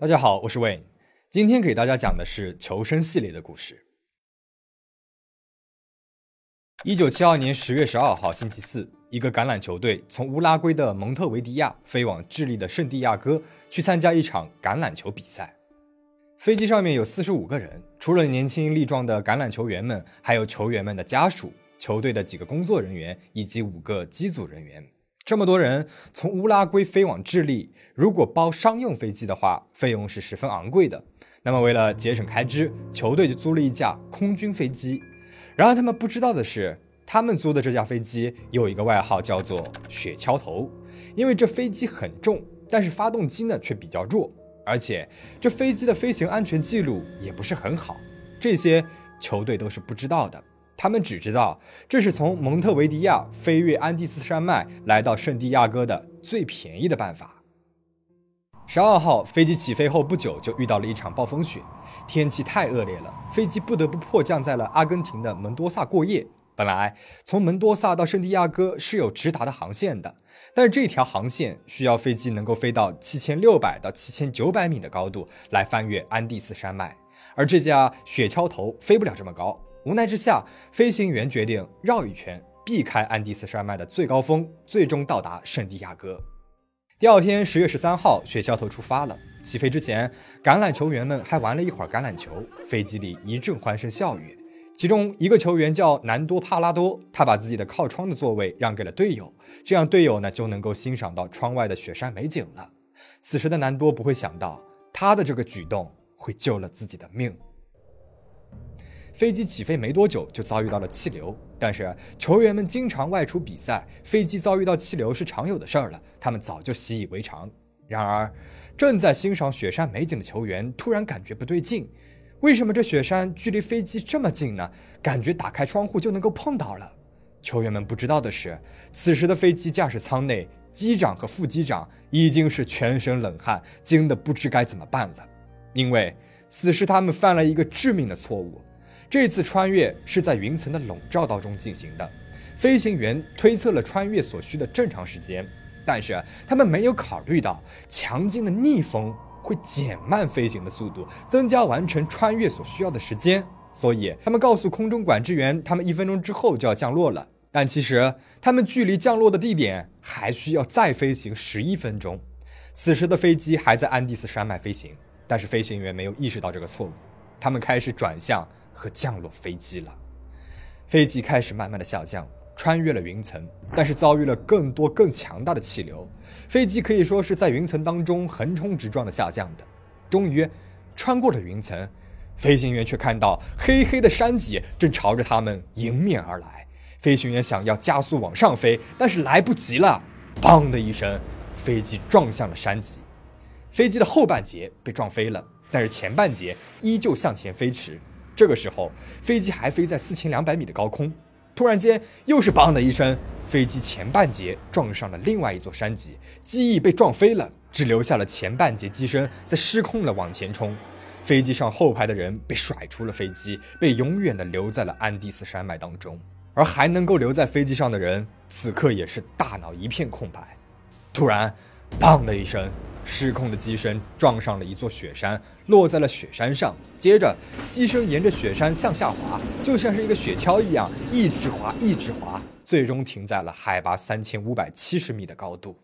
大家好，我是 Wayne，今天给大家讲的是求生系列的故事。一九七二年十月十二号星期四，一个橄榄球队从乌拉圭的蒙特维迪亚飞往智利的圣地亚哥，去参加一场橄榄球比赛。飞机上面有四十五个人，除了年轻力壮的橄榄球员们，还有球员们的家属、球队的几个工作人员以及五个机组人员。这么多人从乌拉圭飞往智利，如果包商用飞机的话，费用是十分昂贵的。那么为了节省开支，球队就租了一架空军飞机。然而他们不知道的是，他们租的这架飞机有一个外号叫做“雪橇头”，因为这飞机很重，但是发动机呢却比较弱，而且这飞机的飞行安全记录也不是很好。这些球队都是不知道的。他们只知道这是从蒙特维迪亚飞越安第斯山脉来到圣地亚哥的最便宜的办法。十二号飞机起飞后不久就遇到了一场暴风雪，天气太恶劣了，飞机不得不迫降在了阿根廷的门多萨过夜。本来从门多萨到圣地亚哥是有直达的航线的，但是这条航线需要飞机能够飞到七千六百到七千九百米的高度来翻越安第斯山脉，而这架雪橇头飞不了这么高。无奈之下，飞行员决定绕一圈，避开安第斯山脉的最高峰，最终到达圣地亚哥。第二天，十月十三号，雪橇头出发了。起飞之前，橄榄球员们还玩了一会儿橄榄球，飞机里一阵欢声笑语。其中一个球员叫南多帕拉多，他把自己的靠窗的座位让给了队友，这样队友呢就能够欣赏到窗外的雪山美景了。此时的南多不会想到，他的这个举动会救了自己的命。飞机起飞没多久就遭遇到了气流，但是球员们经常外出比赛，飞机遭遇到气流是常有的事儿了，他们早就习以为常。然而，正在欣赏雪山美景的球员突然感觉不对劲，为什么这雪山距离飞机这么近呢？感觉打开窗户就能够碰到了。球员们不知道的是，此时的飞机驾驶舱内，机长和副机长已经是全身冷汗，惊得不知该怎么办了，因为此时他们犯了一个致命的错误。这次穿越是在云层的笼罩当中进行的，飞行员推测了穿越所需的正常时间，但是他们没有考虑到强劲的逆风会减慢飞行的速度，增加完成穿越所需要的时间，所以他们告诉空中管制员，他们一分钟之后就要降落了。但其实他们距离降落的地点还需要再飞行十一分钟。此时的飞机还在安第斯山脉飞行，但是飞行员没有意识到这个错误，他们开始转向。和降落飞机了，飞机开始慢慢的下降，穿越了云层，但是遭遇了更多更强大的气流，飞机可以说是在云层当中横冲直撞的下降的。终于穿过了云层，飞行员却看到黑黑的山脊正朝着他们迎面而来。飞行员想要加速往上飞，但是来不及了，砰的一声，飞机撞向了山脊，飞机的后半截被撞飞了，但是前半截依旧向前飞驰。这个时候，飞机还飞在四千两百米的高空，突然间又是“梆”的一声，飞机前半截撞上了另外一座山脊，机翼被撞飞了，只留下了前半截机身在失控的往前冲。飞机上后排的人被甩出了飞机，被永远的留在了安第斯山脉当中。而还能够留在飞机上的人，此刻也是大脑一片空白。突然，“砰”的一声。失控的机身撞上了一座雪山，落在了雪山上。接着，机身沿着雪山向下滑，就像是一个雪橇一样，一直滑，一直滑，最终停在了海拔三千五百七十米的高度。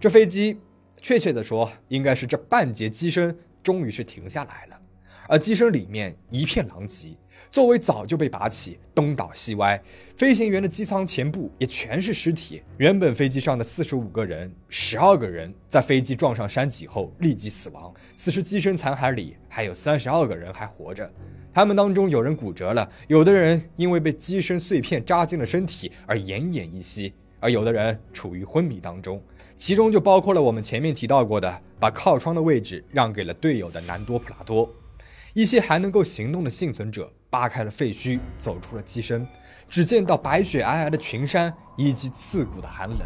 这飞机，确切的说，应该是这半截机身终于是停下来了，而机身里面一片狼藉。座位早就被拔起，东倒西歪。飞行员的机舱前部也全是尸体。原本飞机上的四十五个人，十二个人在飞机撞上山脊后立即死亡。此时机身残骸里还有三十二个人还活着，他们当中有人骨折了，有的人因为被机身碎片扎进了身体而奄奄一息，而有的人处于昏迷当中。其中就包括了我们前面提到过的，把靠窗的位置让给了队友的南多普拉多。一些还能够行动的幸存者。扒开了废墟，走出了机身，只见到白雪皑皑的群山以及刺骨的寒冷。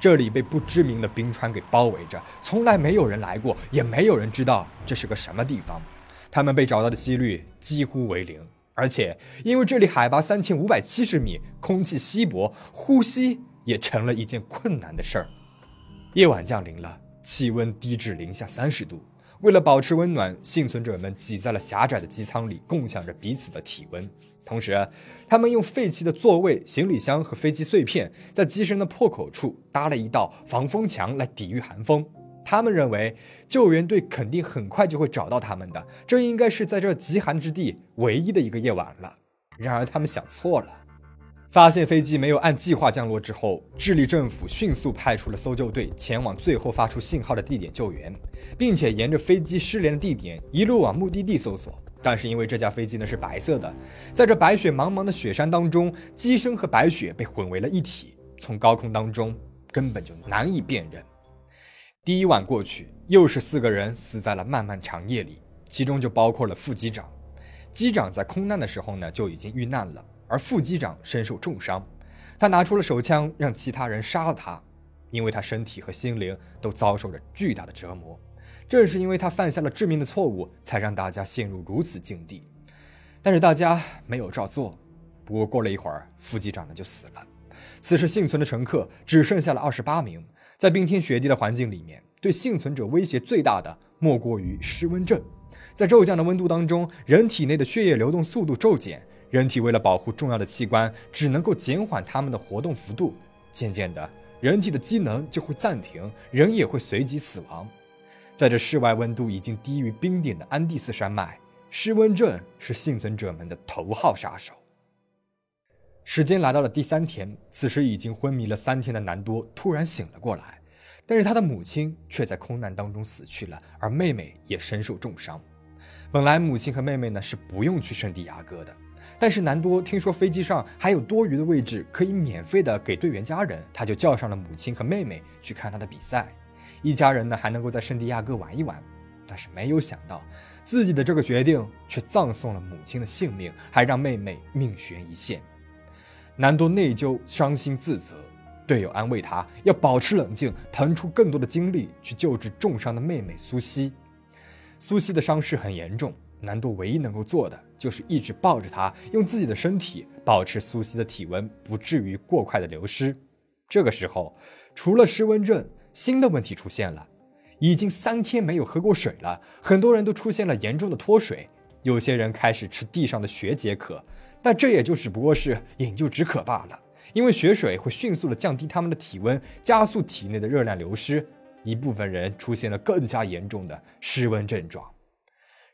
这里被不知名的冰川给包围着，从来没有人来过，也没有人知道这是个什么地方。他们被找到的几率几乎为零，而且因为这里海拔三千五百七十米，空气稀薄，呼吸也成了一件困难的事儿。夜晚降临了，气温低至零下三十度。为了保持温暖，幸存者们挤在了狭窄的机舱里，共享着彼此的体温。同时，他们用废弃的座位、行李箱和飞机碎片，在机身的破口处搭了一道防风墙来抵御寒风。他们认为救援队肯定很快就会找到他们的，这应该是在这极寒之地唯一的一个夜晚了。然而，他们想错了。发现飞机没有按计划降落之后，智利政府迅速派出了搜救队前往最后发出信号的地点救援，并且沿着飞机失联的地点一路往目的地搜索。但是因为这架飞机呢是白色的，在这白雪茫茫的雪山当中，机身和白雪被混为了一体，从高空当中根本就难以辨认。第一晚过去，又是四个人死在了漫漫长夜里，其中就包括了副机长。机长在空难的时候呢就已经遇难了，而副机长身受重伤，他拿出了手枪让其他人杀了他，因为他身体和心灵都遭受着巨大的折磨。正是因为他犯下了致命的错误，才让大家陷入如此境地。但是大家没有照做。不过过了一会儿，副机长呢就死了。此时幸存的乘客只剩下了二十八名。在冰天雪地的环境里面，对幸存者威胁最大的莫过于失温症。在骤降的温度当中，人体内的血液流动速度骤减，人体为了保护重要的器官，只能够减缓它们的活动幅度。渐渐的，人体的机能就会暂停，人也会随即死亡。在这室外温度已经低于冰点的安第斯山脉，失温症是幸存者们的头号杀手。时间来到了第三天，此时已经昏迷了三天的南多突然醒了过来，但是他的母亲却在空难当中死去了，而妹妹也身受重伤。本来母亲和妹妹呢是不用去圣地亚哥的，但是南多听说飞机上还有多余的位置可以免费的给队员家人，他就叫上了母亲和妹妹去看他的比赛。一家人呢还能够在圣地亚哥玩一玩，但是没有想到自己的这个决定却葬送了母亲的性命，还让妹妹命悬一线。南多内疚、伤心、自责，队友安慰他要保持冷静，腾出更多的精力去救治重伤的妹妹苏西。苏西的伤势很严重，南多唯一能够做的就是一直抱着他，用自己的身体保持苏西的体温不至于过快的流失。这个时候，除了失温症。新的问题出现了，已经三天没有喝过水了，很多人都出现了严重的脱水，有些人开始吃地上的雪解渴，但这也就只不过是饮鸩止渴罢了，因为雪水会迅速的降低他们的体温，加速体内的热量流失，一部分人出现了更加严重的失温症状。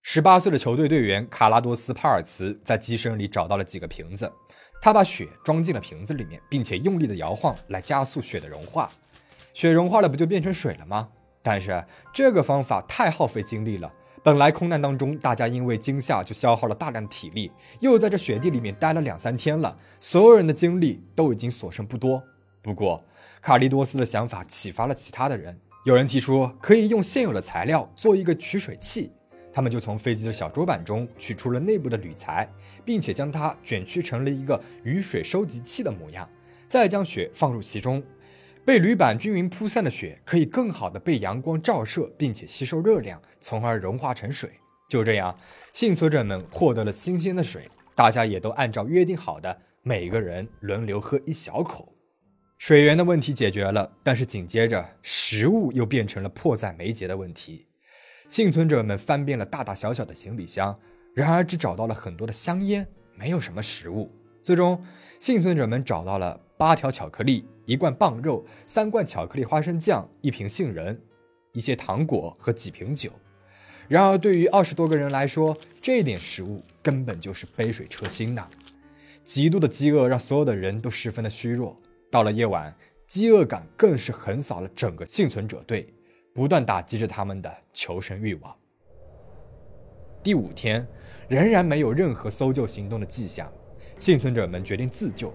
十八岁的球队队员卡拉多斯·帕尔茨在机身里找到了几个瓶子，他把雪装进了瓶子里面，并且用力的摇晃来加速雪的融化。雪融化了，不就变成水了吗？但是这个方法太耗费精力了。本来空难当中，大家因为惊吓就消耗了大量的体力，又在这雪地里面待了两三天了，所有人的精力都已经所剩不多。不过，卡利多斯的想法启发了其他的人，有人提出可以用现有的材料做一个取水器，他们就从飞机的小桌板中取出了内部的铝材，并且将它卷曲成了一个雨水收集器的模样，再将雪放入其中。被铝板均匀铺散的雪可以更好的被阳光照射，并且吸收热量，从而融化成水。就这样，幸存者们获得了新鲜的水，大家也都按照约定好的，每个人轮流喝一小口。水源的问题解决了，但是紧接着食物又变成了迫在眉睫的问题。幸存者们翻遍了大大小小的行李箱，然而只找到了很多的香烟，没有什么食物。最终，幸存者们找到了八条巧克力。一罐棒肉，三罐巧克力花生酱，一瓶杏仁，一些糖果和几瓶酒。然而，对于二十多个人来说，这点食物根本就是杯水车薪呐！极度的饥饿让所有的人都十分的虚弱。到了夜晚，饥饿感更是横扫了整个幸存者队，不断打击着他们的求生欲望。第五天，仍然没有任何搜救行动的迹象，幸存者们决定自救。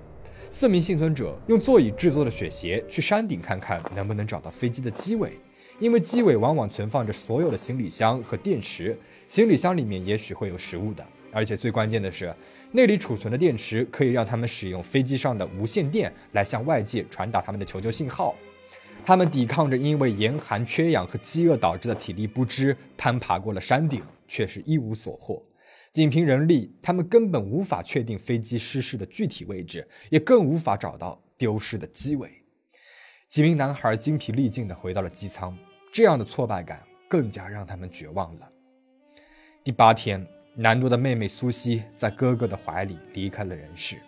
四名幸存者用座椅制作的雪鞋去山顶看看能不能找到飞机的机尾，因为机尾往往存放着所有的行李箱和电池，行李箱里面也许会有食物的。而且最关键的是，那里储存的电池可以让他们使用飞机上的无线电来向外界传达他们的求救信号。他们抵抗着因为严寒、缺氧和饥饿导致的体力不支，攀爬过了山顶，却是一无所获。仅凭人力，他们根本无法确定飞机失事的具体位置，也更无法找到丢失的机尾。几名男孩精疲力尽地回到了机舱，这样的挫败感更加让他们绝望了。第八天，南多的妹妹苏西在哥哥的怀里离开了人世。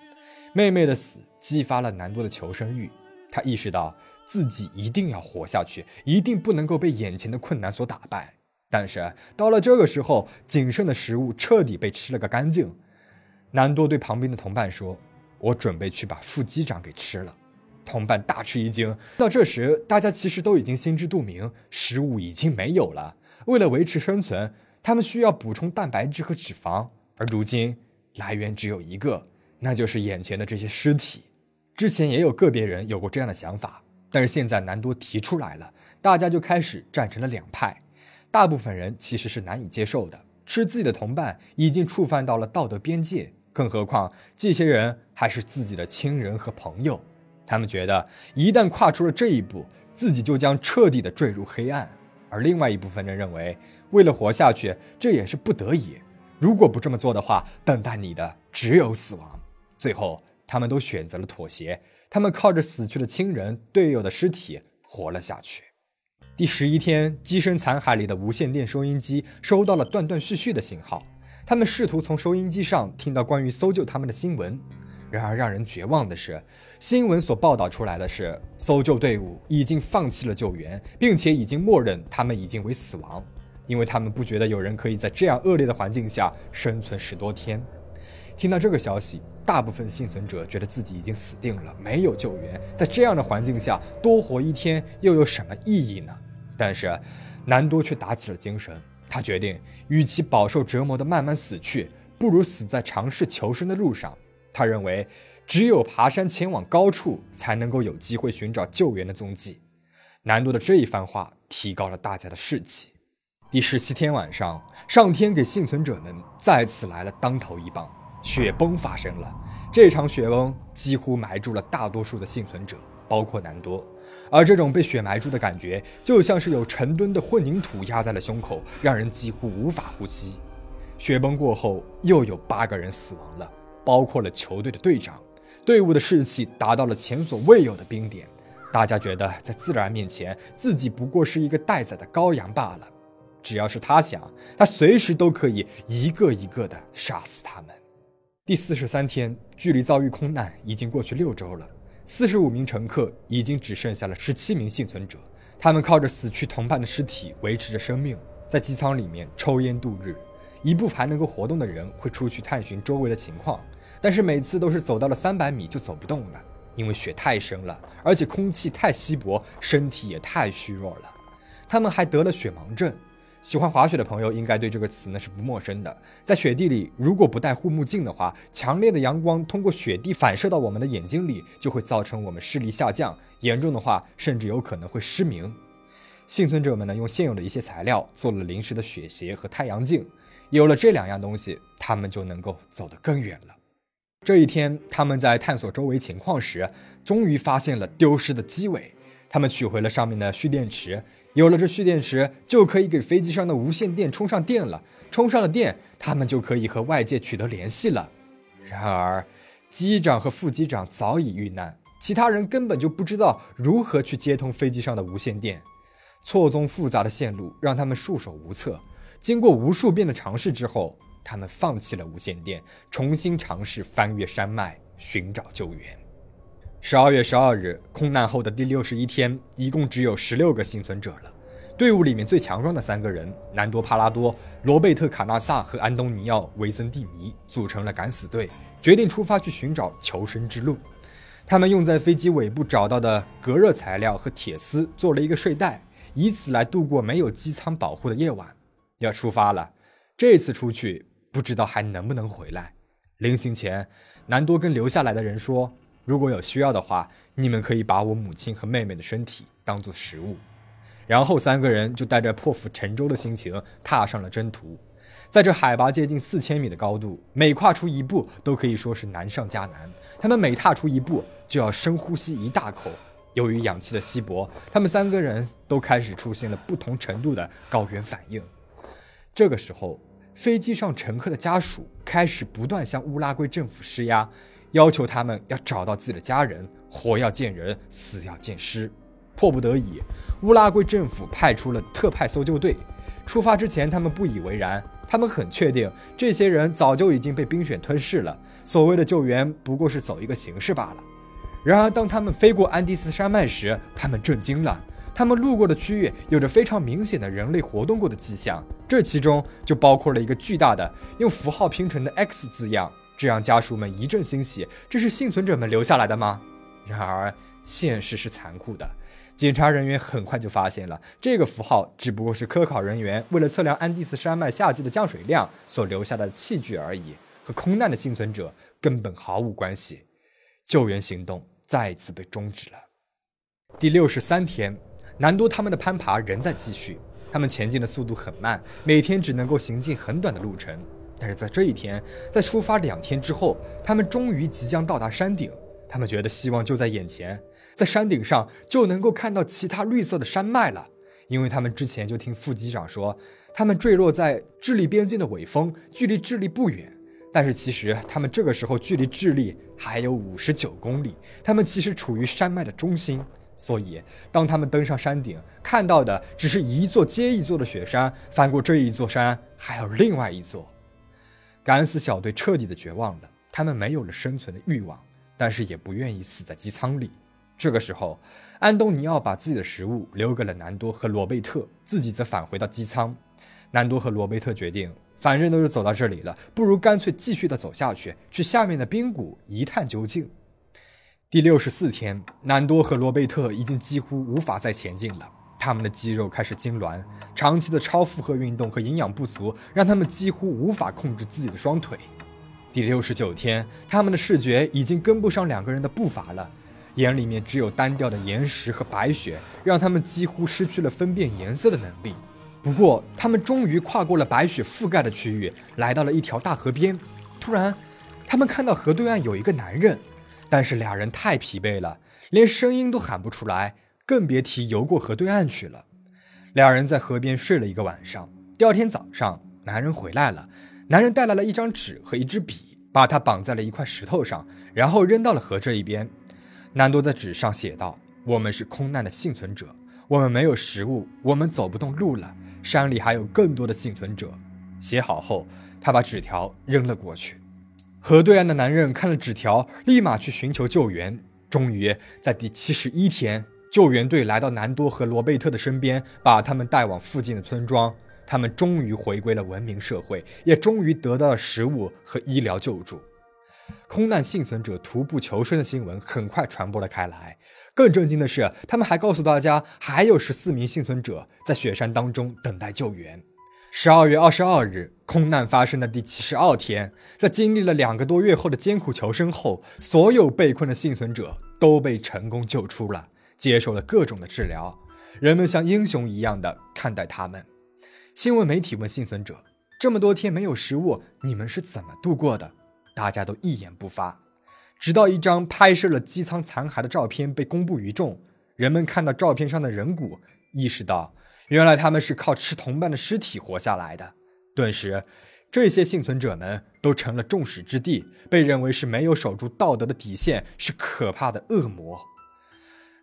妹妹的死激发了南多的求生欲，他意识到自己一定要活下去，一定不能够被眼前的困难所打败。但是到了这个时候，仅剩的食物彻底被吃了个干净。南多对旁边的同伴说：“我准备去把副机长给吃了。”同伴大吃一惊。到这时，大家其实都已经心知肚明，食物已经没有了。为了维持生存，他们需要补充蛋白质和脂肪，而如今来源只有一个，那就是眼前的这些尸体。之前也有个别人有过这样的想法，但是现在南多提出来了，大家就开始站成了两派。大部分人其实是难以接受的，吃自己的同伴已经触犯到了道德边界。更何况，这些人还是自己的亲人和朋友，他们觉得一旦跨出了这一步，自己就将彻底的坠入黑暗。而另外一部分人认为，为了活下去，这也是不得已。如果不这么做的话，等待你的只有死亡。最后，他们都选择了妥协，他们靠着死去的亲人、队友的尸体活了下去。第十一天，机身残骸里的无线电收音机收到了断断续续的信号。他们试图从收音机上听到关于搜救他们的新闻，然而让人绝望的是，新闻所报道出来的是搜救队伍已经放弃了救援，并且已经默认他们已经为死亡，因为他们不觉得有人可以在这样恶劣的环境下生存十多天。听到这个消息，大部分幸存者觉得自己已经死定了，没有救援，在这样的环境下多活一天又有什么意义呢？但是，南多却打起了精神。他决定，与其饱受折磨的慢慢死去，不如死在尝试求生的路上。他认为，只有爬山前往高处，才能够有机会寻找救援的踪迹。南多的这一番话提高了大家的士气。第十七天晚上，上天给幸存者们再次来了当头一棒，雪崩发生了。这场雪崩几乎埋住了大多数的幸存者，包括南多。而这种被雪埋住的感觉，就像是有成吨的混凝土压在了胸口，让人几乎无法呼吸。雪崩过后，又有八个人死亡了，包括了球队的队长。队伍的士气达到了前所未有的冰点，大家觉得在自然面前，自己不过是一个待宰的羔羊罢了。只要是他想，他随时都可以一个一个的杀死他们。第四十三天，距离遭遇空难已经过去六周了。四十五名乘客已经只剩下了十七名幸存者，他们靠着死去同伴的尸体维持着生命，在机舱里面抽烟度日。一部分还能够活动的人会出去探寻周围的情况，但是每次都是走到了三百米就走不动了，因为雪太深了，而且空气太稀薄，身体也太虚弱了。他们还得了雪盲症。喜欢滑雪的朋友应该对这个词呢是不陌生的。在雪地里，如果不戴护目镜的话，强烈的阳光通过雪地反射到我们的眼睛里，就会造成我们视力下降，严重的话甚至有可能会失明。幸存者们呢，用现有的一些材料做了临时的雪鞋和太阳镜，有了这两样东西，他们就能够走得更远了。这一天，他们在探索周围情况时，终于发现了丢失的机尾，他们取回了上面的蓄电池。有了这蓄电池，就可以给飞机上的无线电充上电了。充上了电，他们就可以和外界取得联系了。然而，机长和副机长早已遇难，其他人根本就不知道如何去接通飞机上的无线电。错综复杂的线路让他们束手无策。经过无数遍的尝试之后，他们放弃了无线电，重新尝试翻越山脉寻找救援。十二月十二日，空难后的第六十一天，一共只有十六个幸存者了。队伍里面最强壮的三个人——南多·帕拉多、罗贝特·卡纳萨和安东尼奥·维森蒂尼——组成了敢死队，决定出发去寻找求生之路。他们用在飞机尾部找到的隔热材料和铁丝做了一个睡袋，以此来度过没有机舱保护的夜晚。要出发了，这次出去不知道还能不能回来。临行前，南多跟留下来的人说。如果有需要的话，你们可以把我母亲和妹妹的身体当做食物。然后三个人就带着破釜沉舟的心情踏上了征途。在这海拔接近四千米的高度，每跨出一步都可以说是难上加难。他们每踏出一步就要深呼吸一大口。由于氧气的稀薄，他们三个人都开始出现了不同程度的高原反应。这个时候，飞机上乘客的家属开始不断向乌拉圭政府施压。要求他们要找到自己的家人，活要见人，死要见尸。迫不得已，乌拉圭政府派出了特派搜救队。出发之前，他们不以为然，他们很确定这些人早就已经被冰雪吞噬了。所谓的救援不过是走一个形式罢了。然而，当他们飞过安第斯山脉时，他们震惊了。他们路过的区域有着非常明显的人类活动过的迹象，这其中就包括了一个巨大的用符号拼成的 X 字样。这让家属们一阵欣喜，这是幸存者们留下来的吗？然而，现实是残酷的。检查人员很快就发现了，这个符号只不过是科考人员为了测量安第斯山脉夏季的降水量所留下的器具而已，和空难的幸存者根本毫无关系。救援行动再一次被终止了。第六十三天，南多他们的攀爬仍在继续，他们前进的速度很慢，每天只能够行进很短的路程。但是在这一天，在出发两天之后，他们终于即将到达山顶。他们觉得希望就在眼前，在山顶上就能够看到其他绿色的山脉了。因为他们之前就听副机长说，他们坠落在智利边境的尾峰，距离智利不远。但是其实他们这个时候距离智利还有五十九公里，他们其实处于山脉的中心。所以当他们登上山顶，看到的只是一座接一座的雪山。翻过这一座山，还有另外一座。敢死小队彻底的绝望了，他们没有了生存的欲望，但是也不愿意死在机舱里。这个时候，安东尼奥把自己的食物留给了南多和罗贝特，自己则返回到机舱。南多和罗贝特决定，反正都是走到这里了，不如干脆继续的走下去，去下面的冰谷一探究竟。第六十四天，南多和罗贝特已经几乎无法再前进了。他们的肌肉开始痉挛，长期的超负荷运动和营养不足让他们几乎无法控制自己的双腿。第六十九天，他们的视觉已经跟不上两个人的步伐了，眼里面只有单调的岩石和白雪，让他们几乎失去了分辨颜色的能力。不过，他们终于跨过了白雪覆盖的区域，来到了一条大河边。突然，他们看到河对岸有一个男人，但是俩人太疲惫了，连声音都喊不出来。更别提游过河对岸去了。两人在河边睡了一个晚上。第二天早上，男人回来了。男人带来了一张纸和一支笔，把它绑在了一块石头上，然后扔到了河这一边。南多在纸上写道：“我们是空难的幸存者，我们没有食物，我们走不动路了。山里还有更多的幸存者。”写好后，他把纸条扔了过去。河对岸的男人看了纸条，立马去寻求救援。终于在第七十一天。救援队来到南多和罗贝特的身边，把他们带往附近的村庄。他们终于回归了文明社会，也终于得到了食物和医疗救助。空难幸存者徒步求生的新闻很快传播了开来。更震惊的是，他们还告诉大家，还有十四名幸存者在雪山当中等待救援。十二月二十二日，空难发生的第七十二天，在经历了两个多月后的艰苦求生后，所有被困的幸存者都被成功救出了。接受了各种的治疗，人们像英雄一样的看待他们。新闻媒体问幸存者：“这么多天没有食物，你们是怎么度过的？”大家都一言不发。直到一张拍摄了机舱残骸的照片被公布于众，人们看到照片上的人骨，意识到原来他们是靠吃同伴的尸体活下来的。顿时，这些幸存者们都成了众矢之的，被认为是没有守住道德的底线，是可怕的恶魔。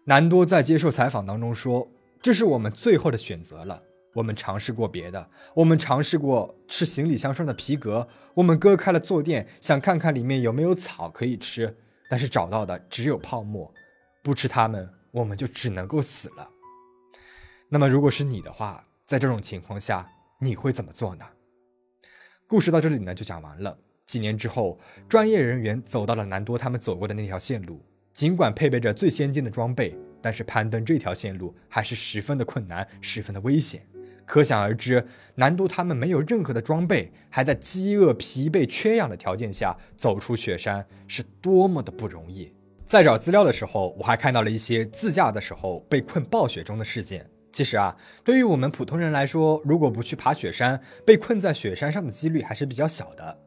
南多在接受采访当中说：“这是我们最后的选择了。我们尝试过别的，我们尝试过吃行李箱上的皮革，我们割开了坐垫，想看看里面有没有草可以吃，但是找到的只有泡沫。不吃它们，我们就只能够死了。那么，如果是你的话，在这种情况下，你会怎么做呢？”故事到这里呢就讲完了。几年之后，专业人员走到了南多他们走过的那条线路。尽管配备着最先进的装备，但是攀登这条线路还是十分的困难，十分的危险。可想而知，南都他们没有任何的装备，还在饥饿、疲惫、缺氧的条件下走出雪山，是多么的不容易。在找资料的时候，我还看到了一些自驾的时候被困暴雪中的事件。其实啊，对于我们普通人来说，如果不去爬雪山，被困在雪山上的几率还是比较小的。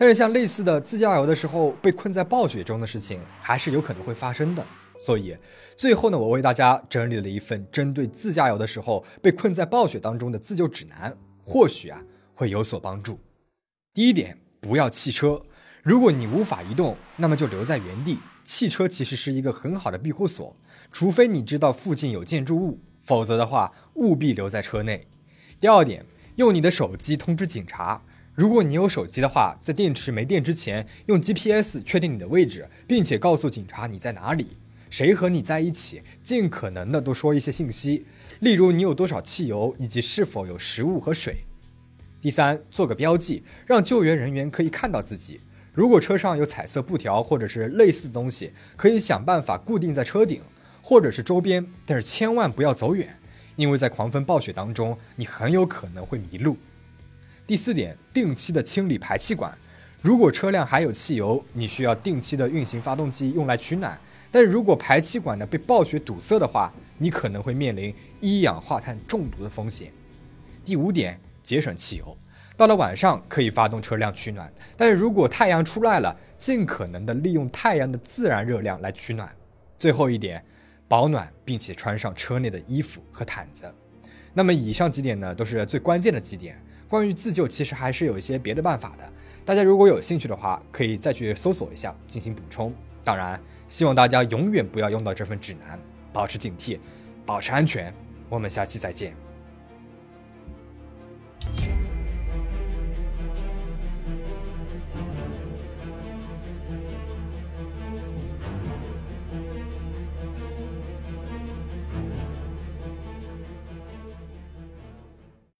但是像类似的自驾游的时候被困在暴雪中的事情，还是有可能会发生的。所以最后呢，我为大家整理了一份针对自驾游的时候被困在暴雪当中的自救指南，或许啊会有所帮助。第一点，不要弃车。如果你无法移动，那么就留在原地。汽车其实是一个很好的庇护所，除非你知道附近有建筑物，否则的话务必留在车内。第二点，用你的手机通知警察。如果你有手机的话，在电池没电之前，用 GPS 确定你的位置，并且告诉警察你在哪里，谁和你在一起，尽可能的多说一些信息，例如你有多少汽油，以及是否有食物和水。第三，做个标记，让救援人员可以看到自己。如果车上有彩色布条或者是类似的东西，可以想办法固定在车顶或者是周边，但是千万不要走远，因为在狂风暴雪当中，你很有可能会迷路。第四点，定期的清理排气管。如果车辆还有汽油，你需要定期的运行发动机用来取暖。但如果排气管呢被暴雪堵塞的话，你可能会面临一氧化碳中毒的风险。第五点。节省汽油，到了晚上可以发动车辆取暖，但是如果太阳出来了，尽可能的利用太阳的自然热量来取暖。最后一点，保暖并且穿上车内的衣服和毯子。那么以上几点呢，都是最关键的几点。关于自救，其实还是有一些别的办法的。大家如果有兴趣的话，可以再去搜索一下进行补充。当然，希望大家永远不要用到这份指南，保持警惕，保持安全。我们下期再见。